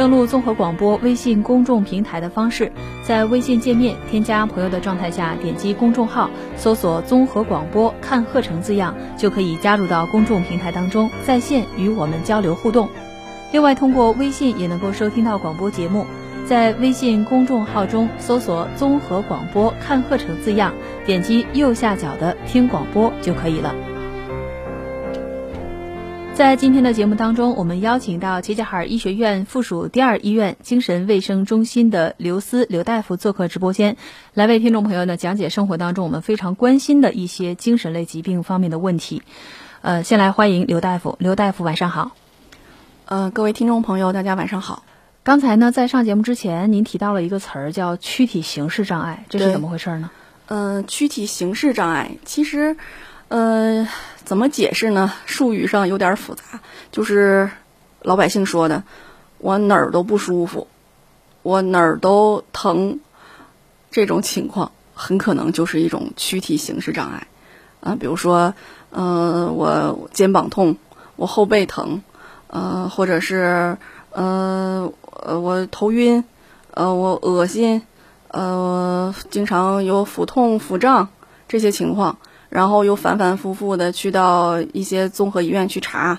登录综合广播微信公众平台的方式，在微信界面添加朋友的状态下，点击公众号，搜索“综合广播看课程”字样，就可以加入到公众平台当中，在线与我们交流互动。另外，通过微信也能够收听到广播节目，在微信公众号中搜索“综合广播看课程”字样，点击右下角的“听广播”就可以了。在今天的节目当中，我们邀请到齐齐哈尔医学院附属第二医院精神卫生中心的刘思刘大夫做客直播间，来为听众朋友呢讲解生活当中我们非常关心的一些精神类疾病方面的问题。呃，先来欢迎刘大夫，刘大夫晚上好。呃，各位听众朋友，大家晚上好。刚才呢，在上节目之前，您提到了一个词儿叫躯体形式障碍，这是怎么回事呢？嗯，躯体形式障碍其实。呃，怎么解释呢？术语上有点复杂，就是老百姓说的，我哪儿都不舒服，我哪儿都疼，这种情况很可能就是一种躯体形式障碍啊。比如说，呃，我肩膀痛，我后背疼，呃，或者是呃呃我头晕，呃我恶心，呃经常有腹痛、腹胀这些情况。然后又反反复复的去到一些综合医院去查，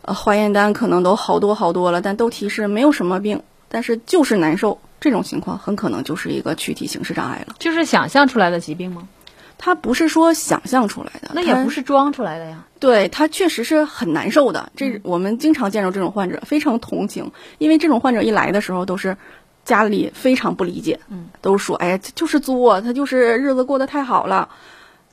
呃，化验单可能都好多好多了，但都提示没有什么病，但是就是难受。这种情况很可能就是一个躯体形式障碍了。就是想象出来的疾病吗？它不是说想象出来的，那也不是装出来的呀。对，它确实是很难受的。这我们经常见着这种患者，非常同情，因为这种患者一来的时候都是家里非常不理解，嗯，都说哎呀，就是作，他就是日子过得太好了。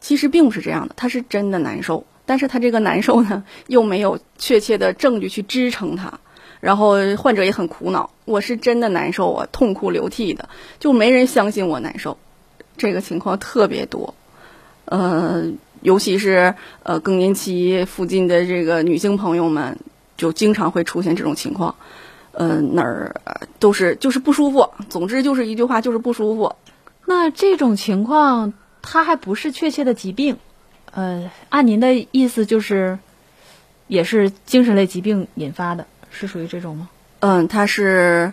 其实并不是这样的，他是真的难受，但是他这个难受呢，又没有确切的证据去支撑他，然后患者也很苦恼，我是真的难受啊，痛哭流涕的，就没人相信我难受，这个情况特别多，呃，尤其是呃更年期附近的这个女性朋友们，就经常会出现这种情况，呃哪儿都是就是不舒服，总之就是一句话就是不舒服，那这种情况。它还不是确切的疾病，呃，按您的意思就是，也是精神类疾病引发的，是属于这种吗？嗯，它是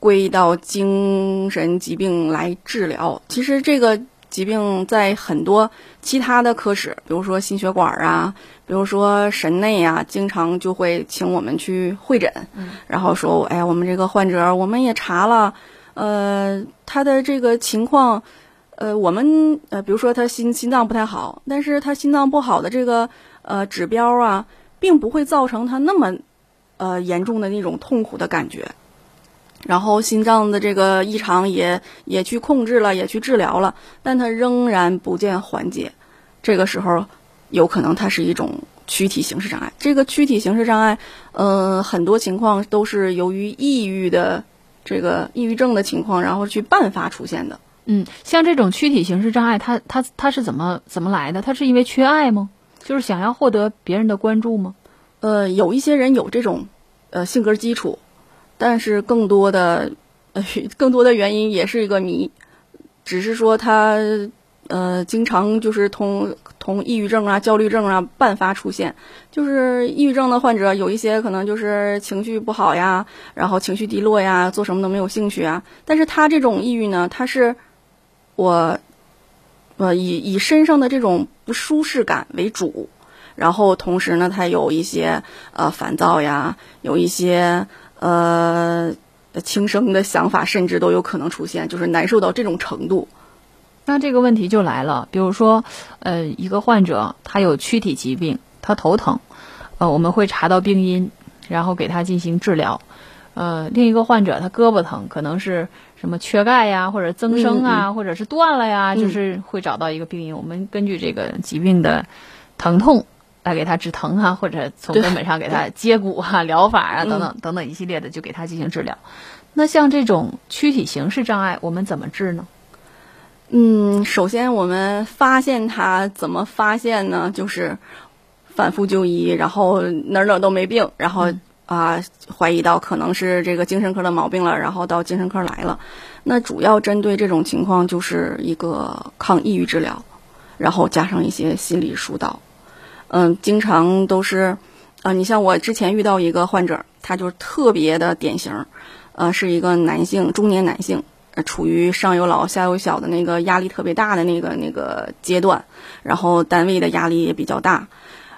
归到精神疾病来治疗。其实这个疾病在很多其他的科室，比如说心血管啊，比如说神内啊，经常就会请我们去会诊，然后说，哎呀，我们这个患者我们也查了，呃，他的这个情况。呃，我们呃，比如说他心心脏不太好，但是他心脏不好的这个呃指标啊，并不会造成他那么呃严重的那种痛苦的感觉。然后心脏的这个异常也也去控制了，也去治疗了，但他仍然不见缓解。这个时候有可能它是一种躯体形式障碍。这个躯体形式障碍，嗯，很多情况都是由于抑郁的这个抑郁症的情况，然后去伴发出现的。嗯，像这种躯体形式障碍，它它它是怎么怎么来的？它是因为缺爱吗？就是想要获得别人的关注吗？呃，有一些人有这种呃性格基础，但是更多的呃更多的原因也是一个谜，只是说他呃经常就是同同抑郁症啊、焦虑症啊伴发出现。就是抑郁症的患者有一些可能就是情绪不好呀，然后情绪低落呀，做什么都没有兴趣啊。但是他这种抑郁呢，他是。我，呃，以以身上的这种不舒适感为主，然后同时呢，他有一些呃烦躁呀，有一些呃轻生的想法，甚至都有可能出现，就是难受到这种程度。那这个问题就来了，比如说，呃，一个患者他有躯体疾病，他头疼，呃，我们会查到病因，然后给他进行治疗。呃，另一个患者他胳膊疼，可能是什么缺钙呀，或者增生啊，或者是断了呀，就是会找到一个病因。我们根据这个疾病的疼痛来给他止疼啊，或者从根本上给他接骨啊、疗法啊等等等等一系列的就给他进行治疗。那像这种躯体形式障碍，我们怎么治呢？嗯，首先我们发现他怎么发现呢？就是反复就医，然后哪哪都没病，然后啊怀疑到可能是这个精神科的毛病了，然后到精神科来了。那主要针对这种情况，就是一个抗抑郁治疗，然后加上一些心理疏导。嗯，经常都是啊，你像我之前遇到一个患者，他就特别的典型，呃，是一个男性，中年男性。处于上有老下有小的那个压力特别大的那个那个阶段，然后单位的压力也比较大，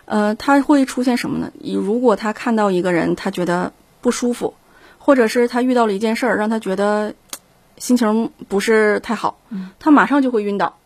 呃，他会出现什么呢？如果他看到一个人，他觉得不舒服，或者是他遇到了一件事儿，让他觉得心情不是太好，他马上就会晕倒。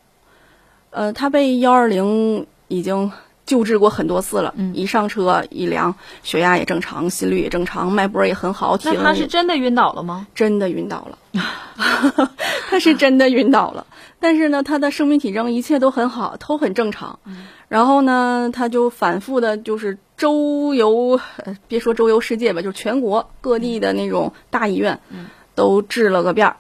呃，他被幺二零已经。救治过很多次了，一上车一量，血压也正常，心率也正常，脉搏也很好。那他是真的晕倒了吗？真的晕倒了，他是真的晕倒了。但是呢，他的生命体征一切都很好，都很正常。然后呢，他就反复的，就是周游，别说周游世界吧，就全国各地的那种大医院，都治了个遍儿，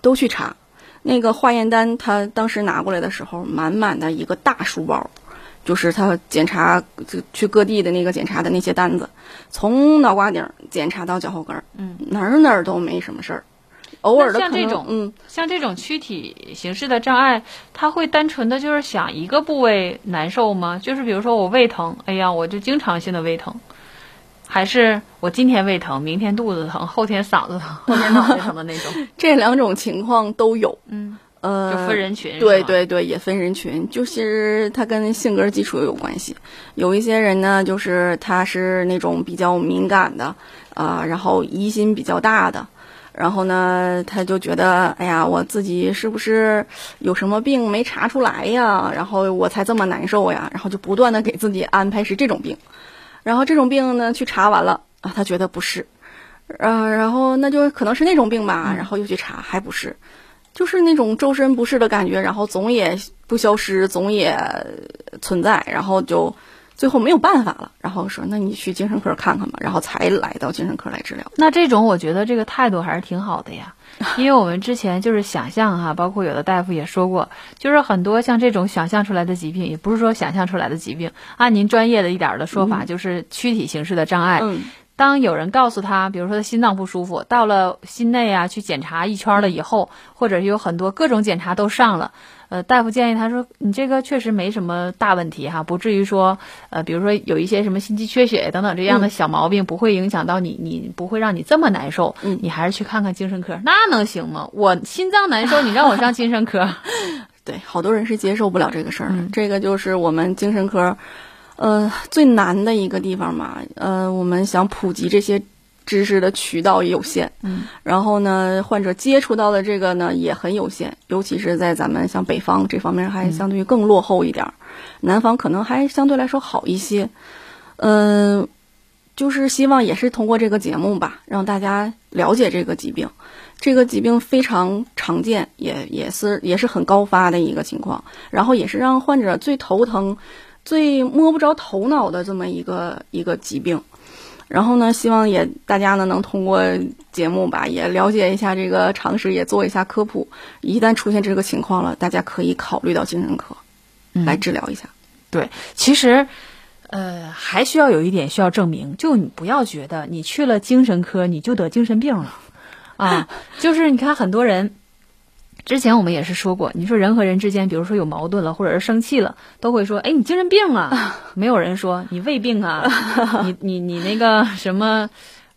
都去查。那个化验单，他当时拿过来的时候，满满的一个大书包。就是他检查就去各地的那个检查的那些单子，从脑瓜顶检查到脚后跟儿，嗯，哪儿哪儿都没什么事儿，偶尔的像这种，嗯，像这种躯体形式的障碍，他会单纯的就是想一个部位难受吗？就是比如说我胃疼，哎呀，我就经常性的胃疼，还是我今天胃疼，明天肚子疼，后天嗓子疼，后天脑袋疼的那种？这两种情况都有，嗯。呃，就分人群，对对对，也分人群，就是他跟性格基础有关系。有一些人呢，就是他是那种比较敏感的，啊，然后疑心比较大的，然后呢，他就觉得，哎呀，我自己是不是有什么病没查出来呀？然后我才这么难受呀？然后就不断的给自己安排是这种病，然后这种病呢，去查完了啊，他觉得不是，呃，然后那就可能是那种病吧，然后又去查，还不是。就是那种周身不适的感觉，然后总也不消失，总也存在，然后就最后没有办法了，然后说那你去精神科看看吧，然后才来到精神科来治疗。那这种我觉得这个态度还是挺好的呀，因为我们之前就是想象哈，包括有的大夫也说过，就是很多像这种想象出来的疾病，也不是说想象出来的疾病，按您专业的一点的说法，就是躯体形式的障碍。当有人告诉他，比如说他心脏不舒服，到了心内啊去检查一圈了以后，或者是有很多各种检查都上了，呃，大夫建议他说，你这个确实没什么大问题哈，不至于说，呃，比如说有一些什么心肌缺血等等这样的小毛病，不会影响到你，你不会让你这么难受，你还是去看看精神科，那能行吗？我心脏难受，你让我上精神科？对，好多人是接受不了这个事儿，这个就是我们精神科。呃，最难的一个地方嘛，呃，我们想普及这些知识的渠道也有限，嗯，然后呢，患者接触到的这个呢也很有限，尤其是在咱们像北方这方面还相对于更落后一点儿，南方可能还相对来说好一些，嗯，就是希望也是通过这个节目吧，让大家了解这个疾病，这个疾病非常常见，也也是也是很高发的一个情况，然后也是让患者最头疼。最摸不着头脑的这么一个一个疾病，然后呢，希望也大家呢能通过节目吧，也了解一下这个常识，也做一下科普。一旦出现这个情况了，大家可以考虑到精神科来治疗一下。对，其实，呃，还需要有一点需要证明，就你不要觉得你去了精神科你就得精神病了啊，就是你看很多人。之前我们也是说过，你说人和人之间，比如说有矛盾了，或者是生气了，都会说：“哎，你精神病啊！”没有人说你胃病啊，你你你那个什么，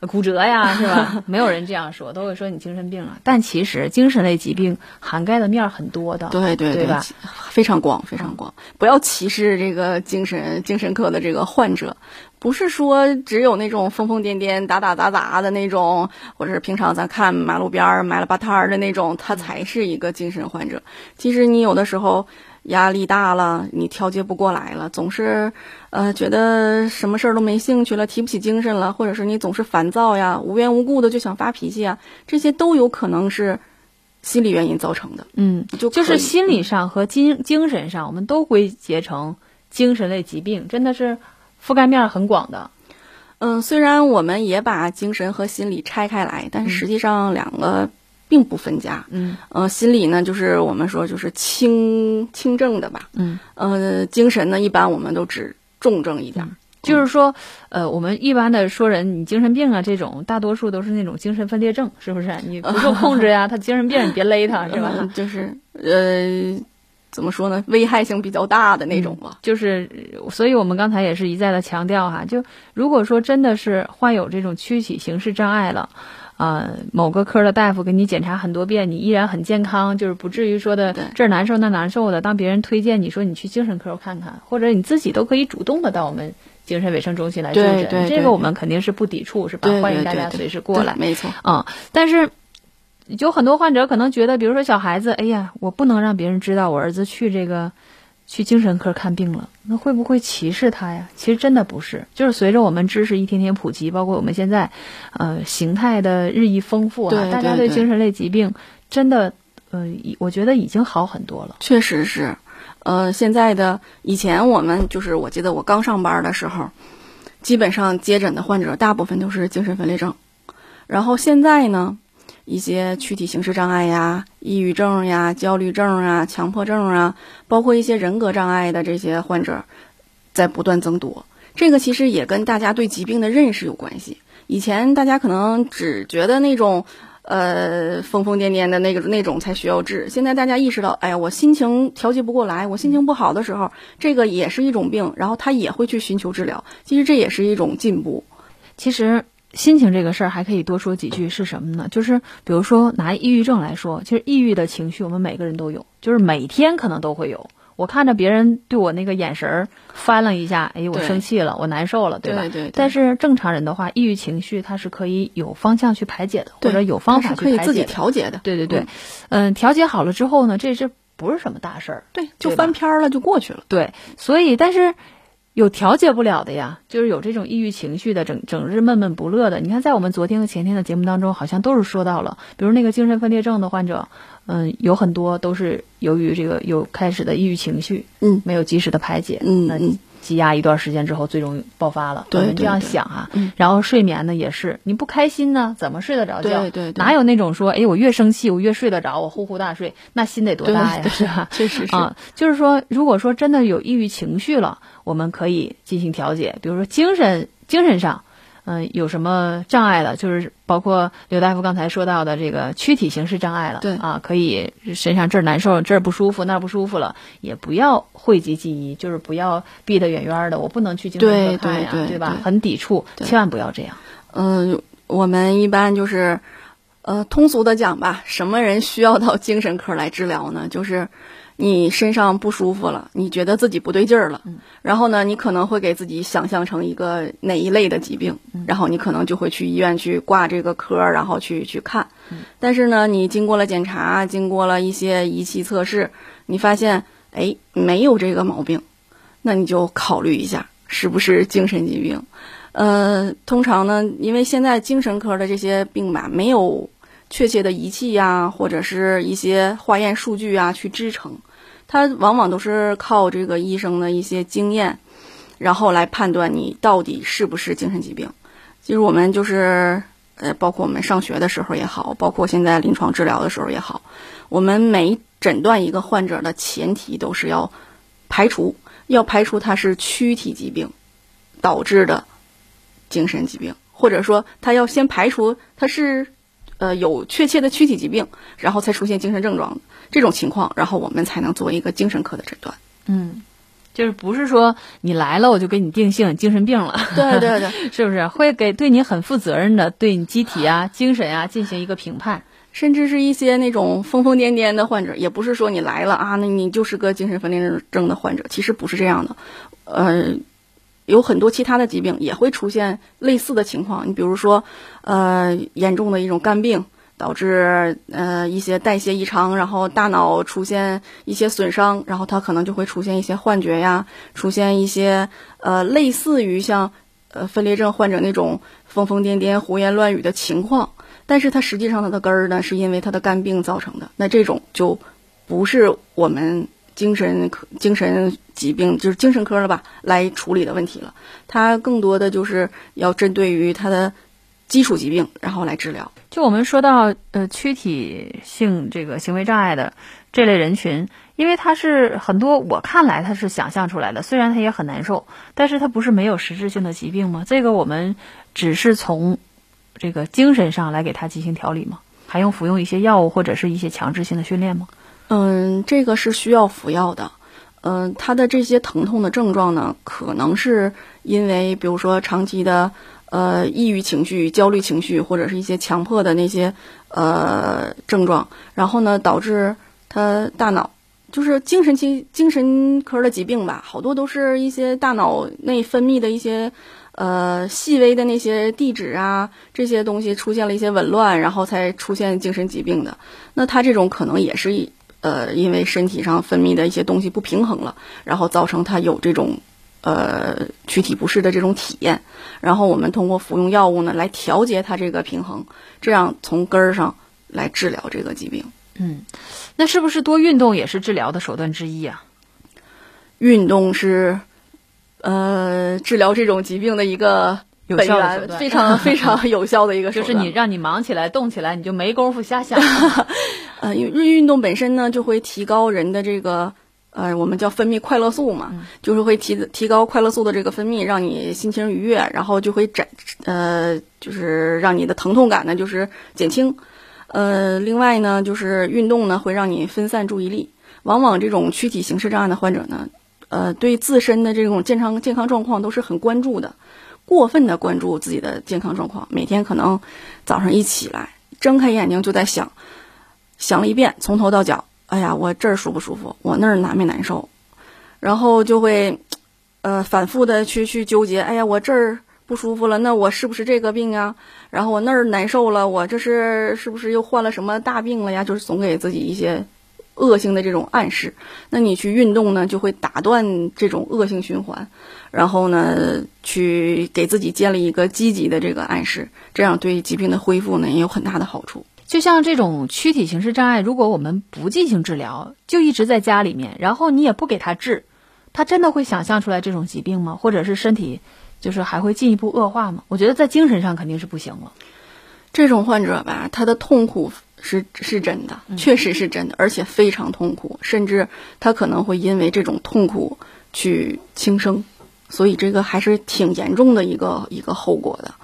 骨折呀，是吧？没有人这样说，都会说你精神病了。但其实精神类疾病涵盖的面很多的，对对对吧？非常广，非常广。不要歧视这个精神精神科的这个患者，不是说只有那种疯疯癫癫、打打砸砸的那种，或者是平常咱看马路边儿埋了吧摊儿的那种，他才是一个精神患者。其实你有的时候。压力大了，你调节不过来了，总是，呃，觉得什么事儿都没兴趣了，提不起精神了，或者是你总是烦躁呀，无缘无故的就想发脾气啊，这些都有可能是心理原因造成的。嗯，就就是心理上和精精神上，我们都归结成精神类疾病，真的是覆盖面很广的。嗯，虽然我们也把精神和心理拆开来，但是实际上两个。并不分家，嗯，呃，心理呢，就是我们说就是轻轻症的吧，嗯，呃，精神呢，一般我们都指重症一点，就是说，呃，我们一般的说人你精神病啊，这种大多数都是那种精神分裂症，是不是？你不受控制呀，他精神病，你别勒他，是吧？就是呃，怎么说呢？危害性比较大的那种吧。就是，所以我们刚才也是一再的强调哈，就如果说真的是患有这种躯体形式障碍了。啊，某个科的大夫给你检查很多遍，你依然很健康，就是不至于说的这儿难受那难受的。当别人推荐你说你去精神科看看，或者你自己都可以主动的到我们精神卫生中心来就诊，这个我们肯定是不抵触，是吧？欢迎大家随时过来，没错。嗯，但是有很多患者可能觉得，比如说小孩子，哎呀，我不能让别人知道我儿子去这个。去精神科看病了，那会不会歧视他呀？其实真的不是，就是随着我们知识一天天普及，包括我们现在，呃，形态的日益丰富啊，大家对精神类疾病真的，呃，我觉得已经好很多了。确实是，呃，现在的以前我们就是我记得我刚上班的时候，基本上接诊的患者大部分都是精神分裂症，然后现在呢。一些躯体形式障碍呀、抑郁症呀、焦虑症啊、强迫症啊，包括一些人格障碍的这些患者，在不断增多。这个其实也跟大家对疾病的认识有关系。以前大家可能只觉得那种，呃，疯疯癫癫的那个那种才需要治。现在大家意识到，哎呀，我心情调节不过来，我心情不好的时候，这个也是一种病，然后他也会去寻求治疗。其实这也是一种进步。其实。心情这个事儿还可以多说几句，是什么呢？就是比如说拿抑郁症来说，其实抑郁的情绪我们每个人都有，就是每天可能都会有。我看着别人对我那个眼神儿翻了一下，哎，我生气了，我难受了，对吧？对对。但是正常人的话，抑郁情绪它是可以有方向去排解的，或者有方法去可以自己调节的。对对对，嗯，调节好了之后呢，这这不是什么大事儿，对，就翻篇儿了，就过去了。对，所以但是。有调节不了的呀，就是有这种抑郁情绪的，整整日闷闷不乐的。你看，在我们昨天和前天的节目当中，好像都是说到了，比如那个精神分裂症的患者，嗯，有很多都是由于这个有开始的抑郁情绪，嗯，没有及时的排解，嗯，那积压一段时间之后，最终爆发了。对，这样想啊，然后睡眠呢也是，你不开心呢，怎么睡得着觉？对对，哪有那种说，哎，我越生气我越睡得着，我呼呼大睡，那心得多大呀？是吧？确实是啊，就是说，如果说真的有抑郁情绪了。我们可以进行调节，比如说精神精神上，嗯，有什么障碍了，就是包括刘大夫刚才说到的这个躯体形式障碍了，对啊，可以身上这儿难受，这儿不舒服，那儿不舒服了，也不要讳疾忌医，就是不要避得远远的，我不能去精神科看呀，对吧？很抵触，千万不要这样。嗯，我们一般就是，呃，通俗的讲吧，什么人需要到精神科来治疗呢？就是。你身上不舒服了，你觉得自己不对劲儿了，然后呢，你可能会给自己想象成一个哪一类的疾病，然后你可能就会去医院去挂这个科，然后去去看。但是呢，你经过了检查，经过了一些仪器测试，你发现哎没有这个毛病，那你就考虑一下是不是精神疾病。呃，通常呢，因为现在精神科的这些病吧，没有。确切的仪器呀，或者是一些化验数据啊，去支撑，它往往都是靠这个医生的一些经验，然后来判断你到底是不是精神疾病。其实我们就是，呃，包括我们上学的时候也好，包括现在临床治疗的时候也好，我们每诊断一个患者的前提都是要排除，要排除他是躯体疾病导致的精神疾病，或者说他要先排除他是。呃，有确切的躯体疾病，然后才出现精神症状这种情况，然后我们才能做一个精神科的诊断。嗯，就是不是说你来了我就给你定性精神病了，对对对，是不是？会给对你很负责任的对你机体啊、精神啊进行一个评判，甚至是一些那种疯疯癫癫的患者，也不是说你来了啊，那你就是个精神分裂症的患者，其实不是这样的，呃，有很多其他的疾病也会出现类似的情况，你比如说，呃，严重的一种肝病。导致呃一些代谢异常，然后大脑出现一些损伤，然后他可能就会出现一些幻觉呀，出现一些呃类似于像呃分裂症患者那种疯疯癫癫、胡言乱语的情况。但是它实际上它的根儿呢，是因为他的肝病造成的。那这种就不是我们精神科、精神疾病就是精神科了吧来处理的问题了。它更多的就是要针对于他的基础疾病，然后来治疗。就我们说到呃躯体性这个行为障碍的这类人群，因为他是很多我看来他是想象出来的，虽然他也很难受，但是他不是没有实质性的疾病吗？这个我们只是从这个精神上来给他进行调理吗？还用服用一些药物或者是一些强制性的训练吗？嗯，这个是需要服药的。嗯，他的这些疼痛的症状呢，可能是因为比如说长期的。呃，抑郁情绪、焦虑情绪，或者是一些强迫的那些呃症状，然后呢，导致他大脑就是精神疾精神科的疾病吧，好多都是一些大脑内分泌的一些呃细微的那些地址啊，这些东西出现了一些紊乱，然后才出现精神疾病的。那他这种可能也是呃因为身体上分泌的一些东西不平衡了，然后造成他有这种。呃，躯体不适的这种体验，然后我们通过服用药物呢，来调节它这个平衡，这样从根儿上来治疗这个疾病。嗯，那是不是多运动也是治疗的手段之一啊？运动是呃治疗这种疾病的一个有效的手段，非常非常有效的一个 手段。就是你让你忙起来、动起来，你就没工夫瞎想。呃，因为运动本身呢，就会提高人的这个。呃，我们叫分泌快乐素嘛，就是会提提高快乐素的这个分泌，让你心情愉悦，然后就会展呃，就是让你的疼痛感呢就是减轻。呃，另外呢，就是运动呢会让你分散注意力。往往这种躯体形式障碍的患者呢，呃，对自身的这种健康健康状况都是很关注的，过分的关注自己的健康状况，每天可能早上一起来睁开眼睛就在想，想了一遍从头到脚。哎呀，我这儿舒不舒服？我那儿难没难受？然后就会，呃，反复的去去纠结。哎呀，我这儿不舒服了，那我是不是这个病啊？然后我那儿难受了，我这是是不是又患了什么大病了呀？就是总给自己一些恶性的这种暗示。那你去运动呢，就会打断这种恶性循环，然后呢，去给自己建立一个积极的这个暗示，这样对疾病的恢复呢也有很大的好处。就像这种躯体形式障碍，如果我们不进行治疗，就一直在家里面，然后你也不给他治，他真的会想象出来这种疾病吗？或者是身体就是还会进一步恶化吗？我觉得在精神上肯定是不行了。这种患者吧，他的痛苦是是真的，确实是真的，而且非常痛苦，甚至他可能会因为这种痛苦去轻生，所以这个还是挺严重的一个一个后果的。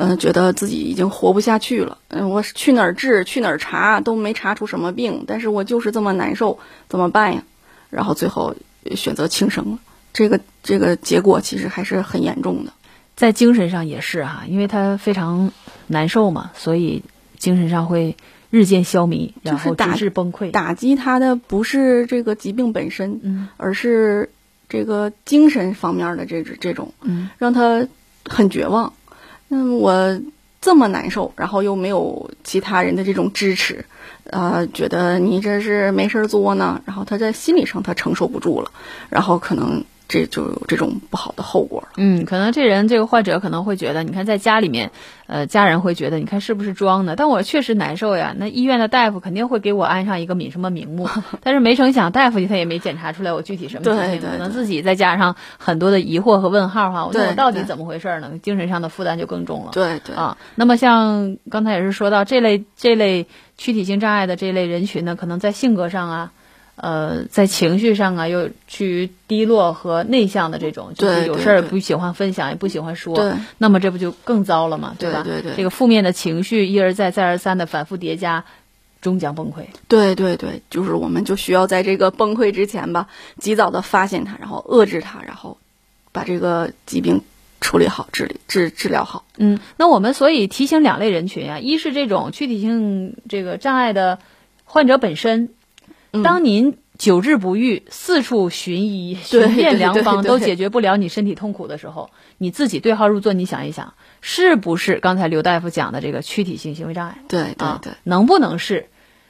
嗯，觉得自己已经活不下去了。嗯，我去哪儿治，去哪儿查都没查出什么病，但是我就是这么难受，怎么办呀？然后最后选择轻生了。这个这个结果其实还是很严重的，在精神上也是哈，因为他非常难受嘛，所以精神上会日渐消弭，然后导致崩溃。打击他的不是这个疾病本身，嗯，而是这个精神方面的这这种，嗯，让他很绝望。嗯，我这么难受，然后又没有其他人的这种支持，呃，觉得你这是没事作呢，然后他在心理上他承受不住了，然后可能。这就有这种不好的后果了。嗯，可能这人这个患者可能会觉得，你看在家里面，呃，家人会觉得，你看是不是装的？但我确实难受呀。那医院的大夫肯定会给我安上一个名什么名目，但是没成想大夫他也没检查出来我具体什么疾病，可能自己再加上很多的疑惑和问号哈。我说我到底怎么回事呢？精神上的负担就更重了。对对啊。那么像刚才也是说到这类这类躯体性障碍的这类人群呢，可能在性格上啊。呃，在情绪上啊，又趋于低落和内向的这种，就是有事儿不喜欢分享，也不喜欢说，那么这不就更糟了嘛，对吧？对对，这个负面的情绪一而再、再而三的反复叠加，终将崩溃。对对对，就是我们就需要在这个崩溃之前吧，及早的发现它，然后遏制它，然后把这个疾病处理好、治理治治疗好。嗯，那我们所以提醒两类人群啊，一是这种躯体性这个障碍的患者本身，当您久治不愈，四处寻医、寻遍良方都解决不了你身体痛苦的时候，你自己对号入座，你想一想，是不是刚才刘大夫讲的这个躯体性行为障碍？对对对，能不能是？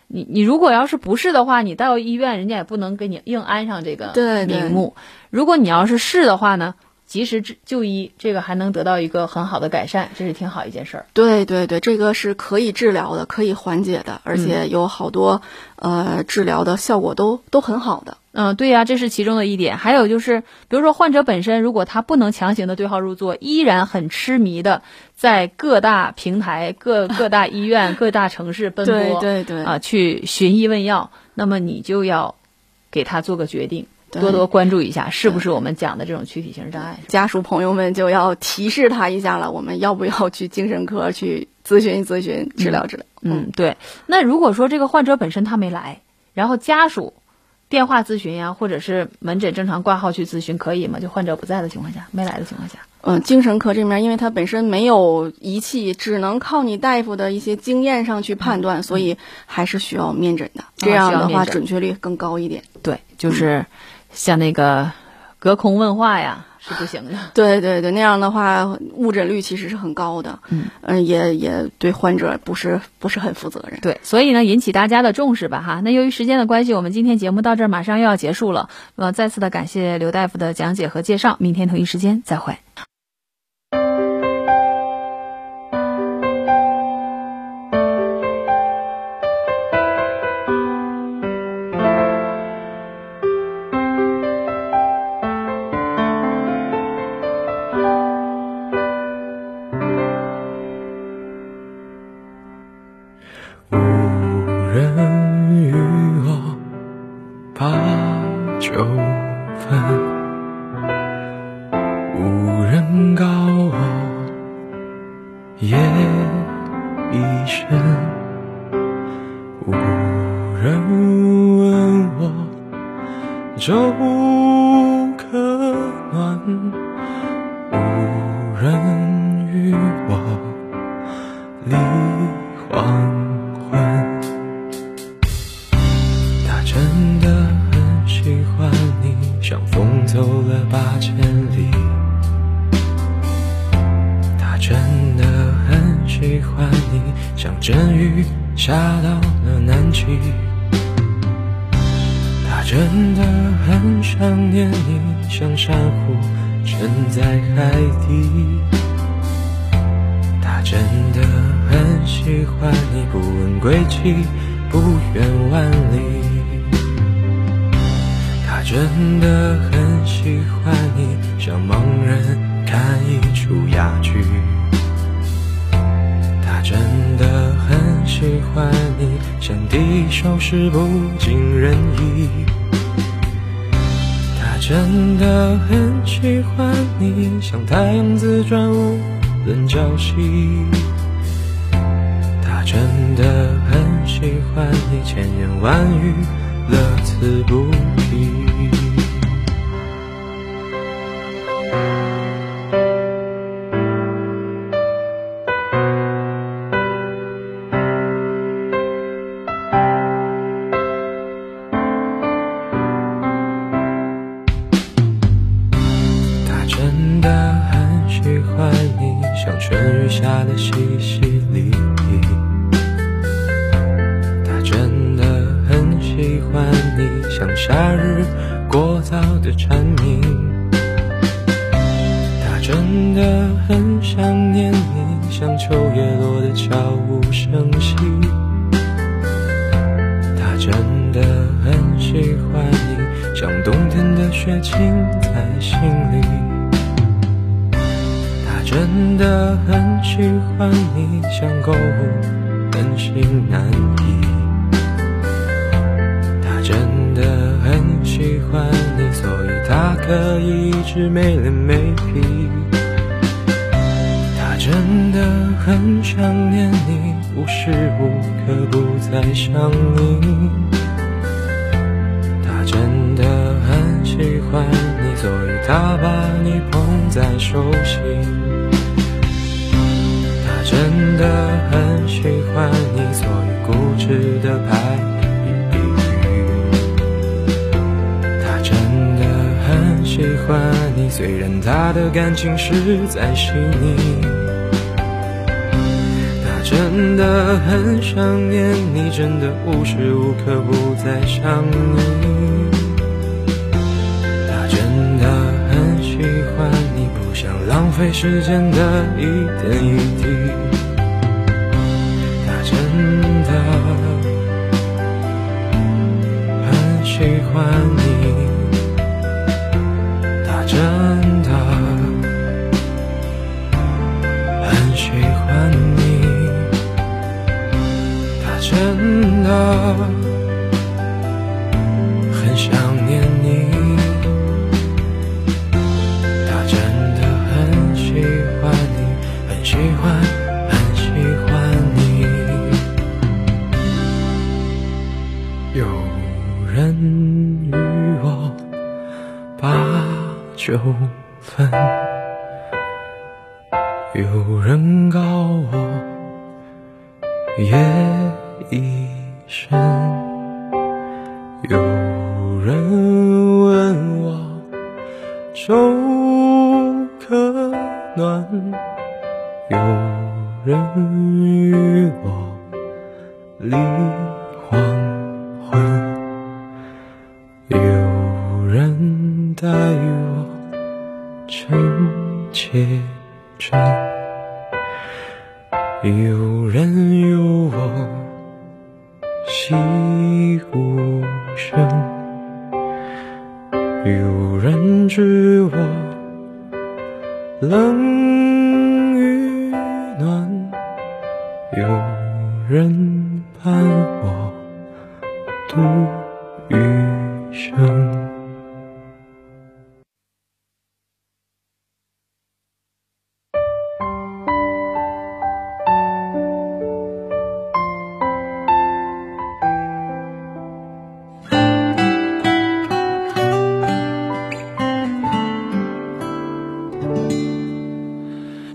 你你如果要是不是的话，你到医院人家也不能给你硬安上这个名目。如果你要是是的话呢？及时治就医，这个还能得到一个很好的改善，这是挺好一件事儿。对对对，这个是可以治疗的，可以缓解的，而且有好多呃治疗的效果都都很好的。嗯，对呀，这是其中的一点。还有就是，比如说患者本身，如果他不能强行的对号入座，依然很痴迷的在各大平台、各 各大医院、各大城市奔波，对对对啊，去寻医问药，那么你就要给他做个决定。多多关注一下，是不是我们讲的这种躯体性障碍？家属朋友们就要提示他一下了，我们要不要去精神科去咨询咨询、治疗治疗？嗯，对。那如果说这个患者本身他没来，然后家属电话咨询呀，或者是门诊正常挂号去咨询，可以吗？就患者不在的情况下，没来的情况下。嗯，精神科这面，因为他本身没有仪器，只能靠你大夫的一些经验上去判断，所以还是需要面诊的。这样的话，准确率更高一点。对，就是。像那个隔空问话呀，是不行的。对对对，那样的话误诊率其实是很高的。嗯嗯，也也对患者不是不是很负责任。对，所以呢，引起大家的重视吧哈。那由于时间的关系，我们今天节目到这儿马上又要结束了。呃，再次的感谢刘大夫的讲解和介绍。明天同一时间再会。阵雨下到了南极。他真的很想念你，像珊瑚沉在海底。他真的很喜欢你，不问归期，不远万里。他真的很喜欢你，像盲人看一出哑剧。他真喜欢你，像地手是不尽人意。他真的很喜欢你，像太阳自转无论朝夕。他真的很喜欢你，千言万语乐此不疲。真的很喜欢你，像狗，狠心难移。他真的很喜欢你，所以他可以一直没脸没皮。他真的很想念你，无时无刻不在想你。他真的很喜欢你。所以他把你捧在手心。他真的很喜欢你，所以固执的拍一。他真的很喜欢你，虽然他的感情实在细腻。他真的很想念你，真的无时无刻不在想你。费时间的一点一滴。分，有人告我夜。已深，有人问我粥可暖，有人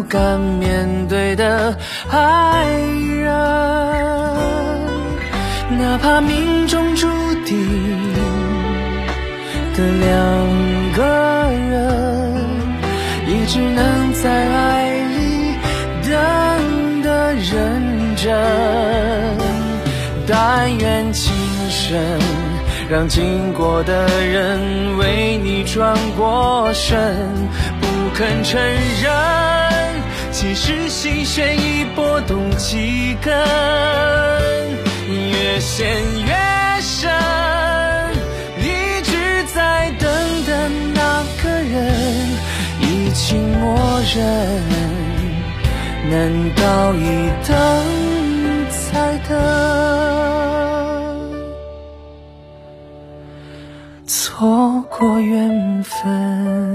不敢面对的爱人。哪怕命中注定的两个人，也只能在爱里等的认真。但愿情深，让经过的人为你转过身，肯承认，其实心弦已拨动几根，越陷越深。一直在等的那个人已经默认，难道一等？再等，错过缘分。